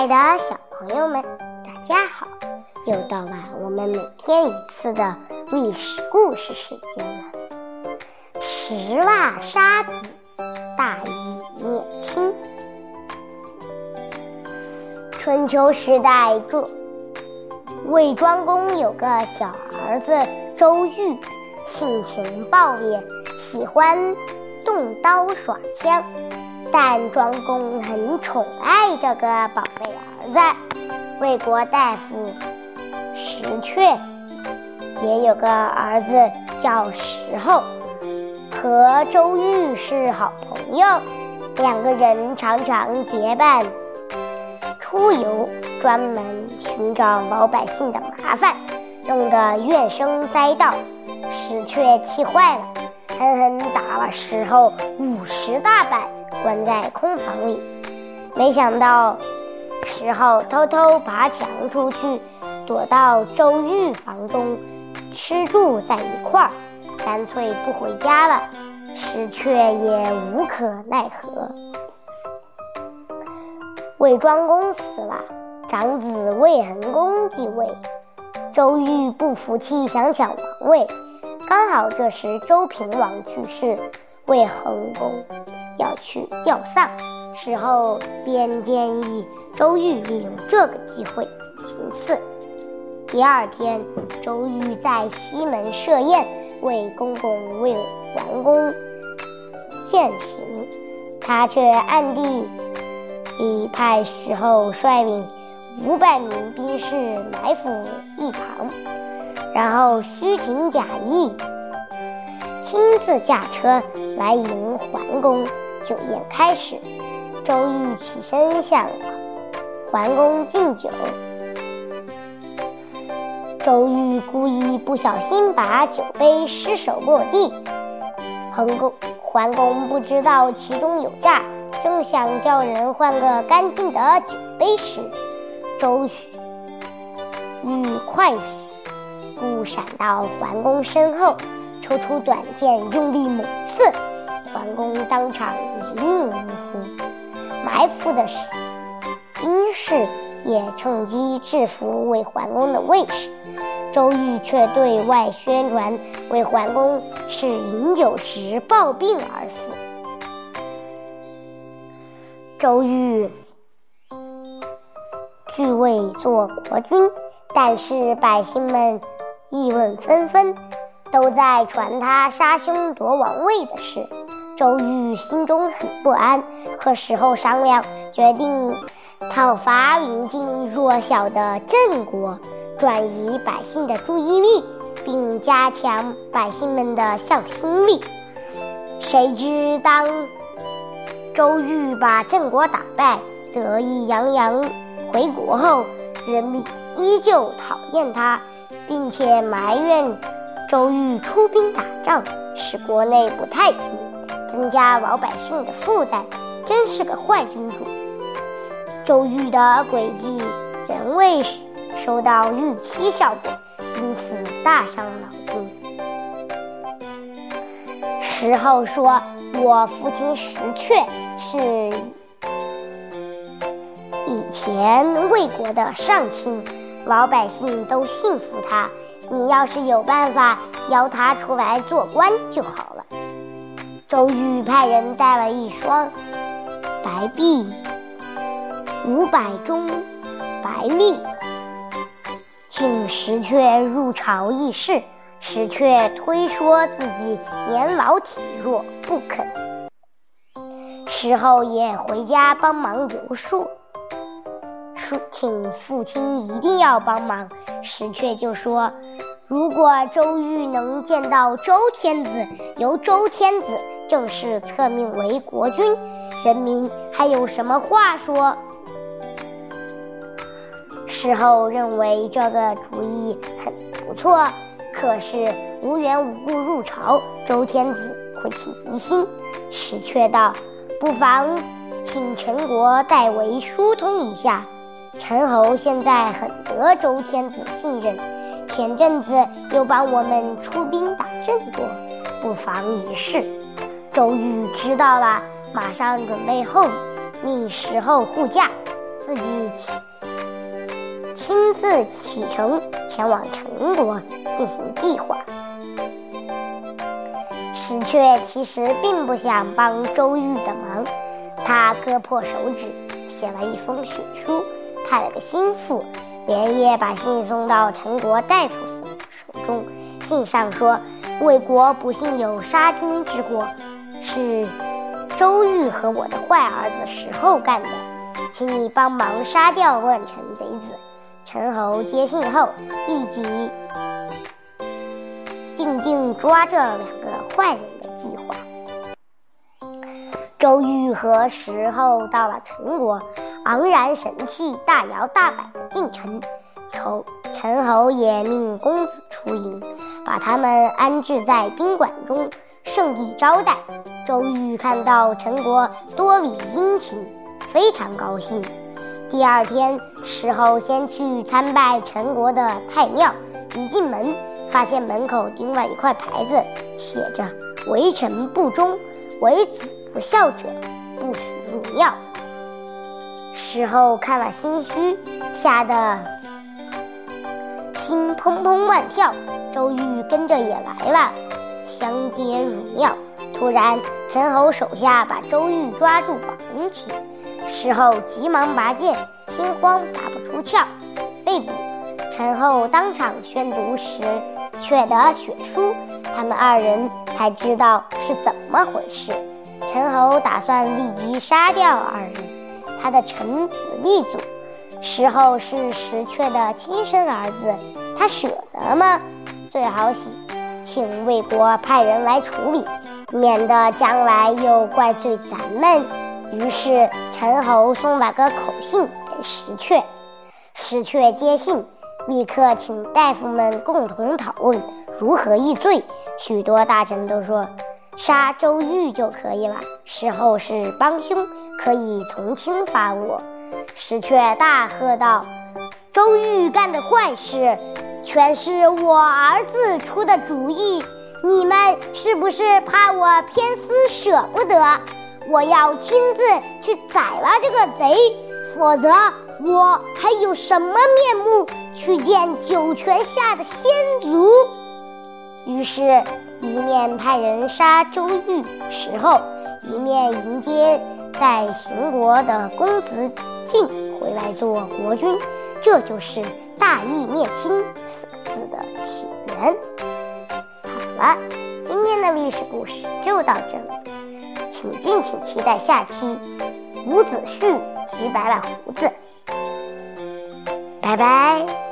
爱的小朋友们，大家好！又到了我们每天一次的历史故事时间了。十袜沙子，大义灭亲。春秋时代，周魏庄公有个小儿子周瑜，性情暴烈，喜欢动刀耍枪。但庄公很宠爱这个宝贝儿子。魏国大夫石阙也有个儿子叫石厚，和周瑜是好朋友，两个人常常结伴出游，专门寻找老百姓的麻烦，弄得怨声载道。石阙气坏了，狠狠打了石厚五十大板。关在空房里，没想到石厚偷偷爬墙出去，躲到周瑜房中吃住在一块儿，干脆不回家了。石阙也无可奈何。魏庄公死了，长子魏桓公继位。周瑜不服气，想抢王位，刚好这时周平王去世，魏桓公。要去吊丧，事后便建议周瑜利用这个机会行刺。第二天，周瑜在西门设宴，为公公魏桓公饯行，他却暗地里派石厚率领五百名兵士埋伏一旁，然后虚情假意亲自驾车来迎桓公。酒宴开始，周瑜起身向桓公敬酒。周瑜故意不小心把酒杯失手落地，桓公桓公不知道其中有诈，正想叫人换个干净的酒杯时，周瑜快步闪到桓公身后，抽出短剑，用力猛刺。桓公当场一命呜呼，埋伏的兵士也趁机制服魏桓公的卫士。周瑜却对外宣传魏桓公是饮酒时暴病而死。周瑜据位做国君，但是百姓们议论纷纷，都在传他杀兄夺王位的事。周瑜心中很不安，和石厚商量，决定讨伐临近弱小的郑国，转移百姓的注意力，并加强百姓们的向心力。谁知当周瑜把郑国打败，得意洋洋回国后，人民依旧讨厌他，并且埋怨周瑜出兵打仗，使国内不太平。增加老百姓的负担，真是个坏君主。周瑜的诡计仍未收到预期效果，因此大伤脑筋。石厚说：“我父亲石阙是以前魏国的上卿，老百姓都信服他。你要是有办法邀他出来做官就好了。”周瑜派人带了一双白璧五百钟白璧，请石阙入朝议事。石阙推说自己年老体弱，不肯。石厚也回家帮忙留宿，说请父亲一定要帮忙。石阙就说。如果周瑜能见到周天子，由周天子正式册命为国君，人民还有什么话说？事后认为这个主意很不错，可是无缘无故入朝，周天子会起疑心。石阙道：“不妨请陈国代为疏通一下。陈侯现在很得周天子信任。”前阵子又帮我们出兵打郑国，不妨一试。周瑜知道了，马上准备后命石厚护驾，自己起亲自启程前往陈国进行计划。石阙其实并不想帮周瑜的忙，他割破手指，写了一封血书，派了个心腹，连夜把信送到陈国大夫手中。信上说，魏国不幸有杀君之祸，是周瑜和我的坏儿子石厚干的，请你帮忙杀掉乱臣贼子。陈侯接信后，立即定定抓这两个坏人的计划。周瑜和石厚到了陈国，昂然神气，大摇大摆地进城。侯陈侯也命公子出迎，把他们安置在宾馆中，盛意招待。周瑜看到陈国多礼殷勤，非常高兴。第二天，石侯先去参拜陈国的太庙，一进门，发现门口钉了一块牌子，写着“为臣不忠，为子不孝者，不许入庙”。石侯看了心虚，吓得心砰砰乱跳。周瑜跟着也来了，相接入庙。突然，陈侯手下把周瑜抓住绑起。石后急忙拔剑，心慌拔不出鞘，被捕。陈后当场宣读石阙的血书，他们二人才知道是怎么回事。陈侯打算立即杀掉二人，他的臣子立祖。石后是石阙的亲生儿子，他舍得吗？最好请请魏国派人来处理，免得将来又怪罪咱们。于是陈侯送了个口信给石阙，石阙接信，立刻请大夫们共同讨论如何议罪。许多大臣都说杀周瑜就可以了，事后是帮凶，可以从轻发落。石阙大喝道：“周瑜干的坏事，全是我儿子出的主意，你们是不是怕我偏私舍不得？”我要亲自去宰了这个贼，否则我还有什么面目去见九泉下的先祖？于是，一面派人杀周瑜时候，一面迎接在秦国的公子晋回来做国君。这就是“大义灭亲”四个字的起源。好了，今天的历史故事就到这里。请敬请期待下期，伍子胥直白了胡子。拜拜。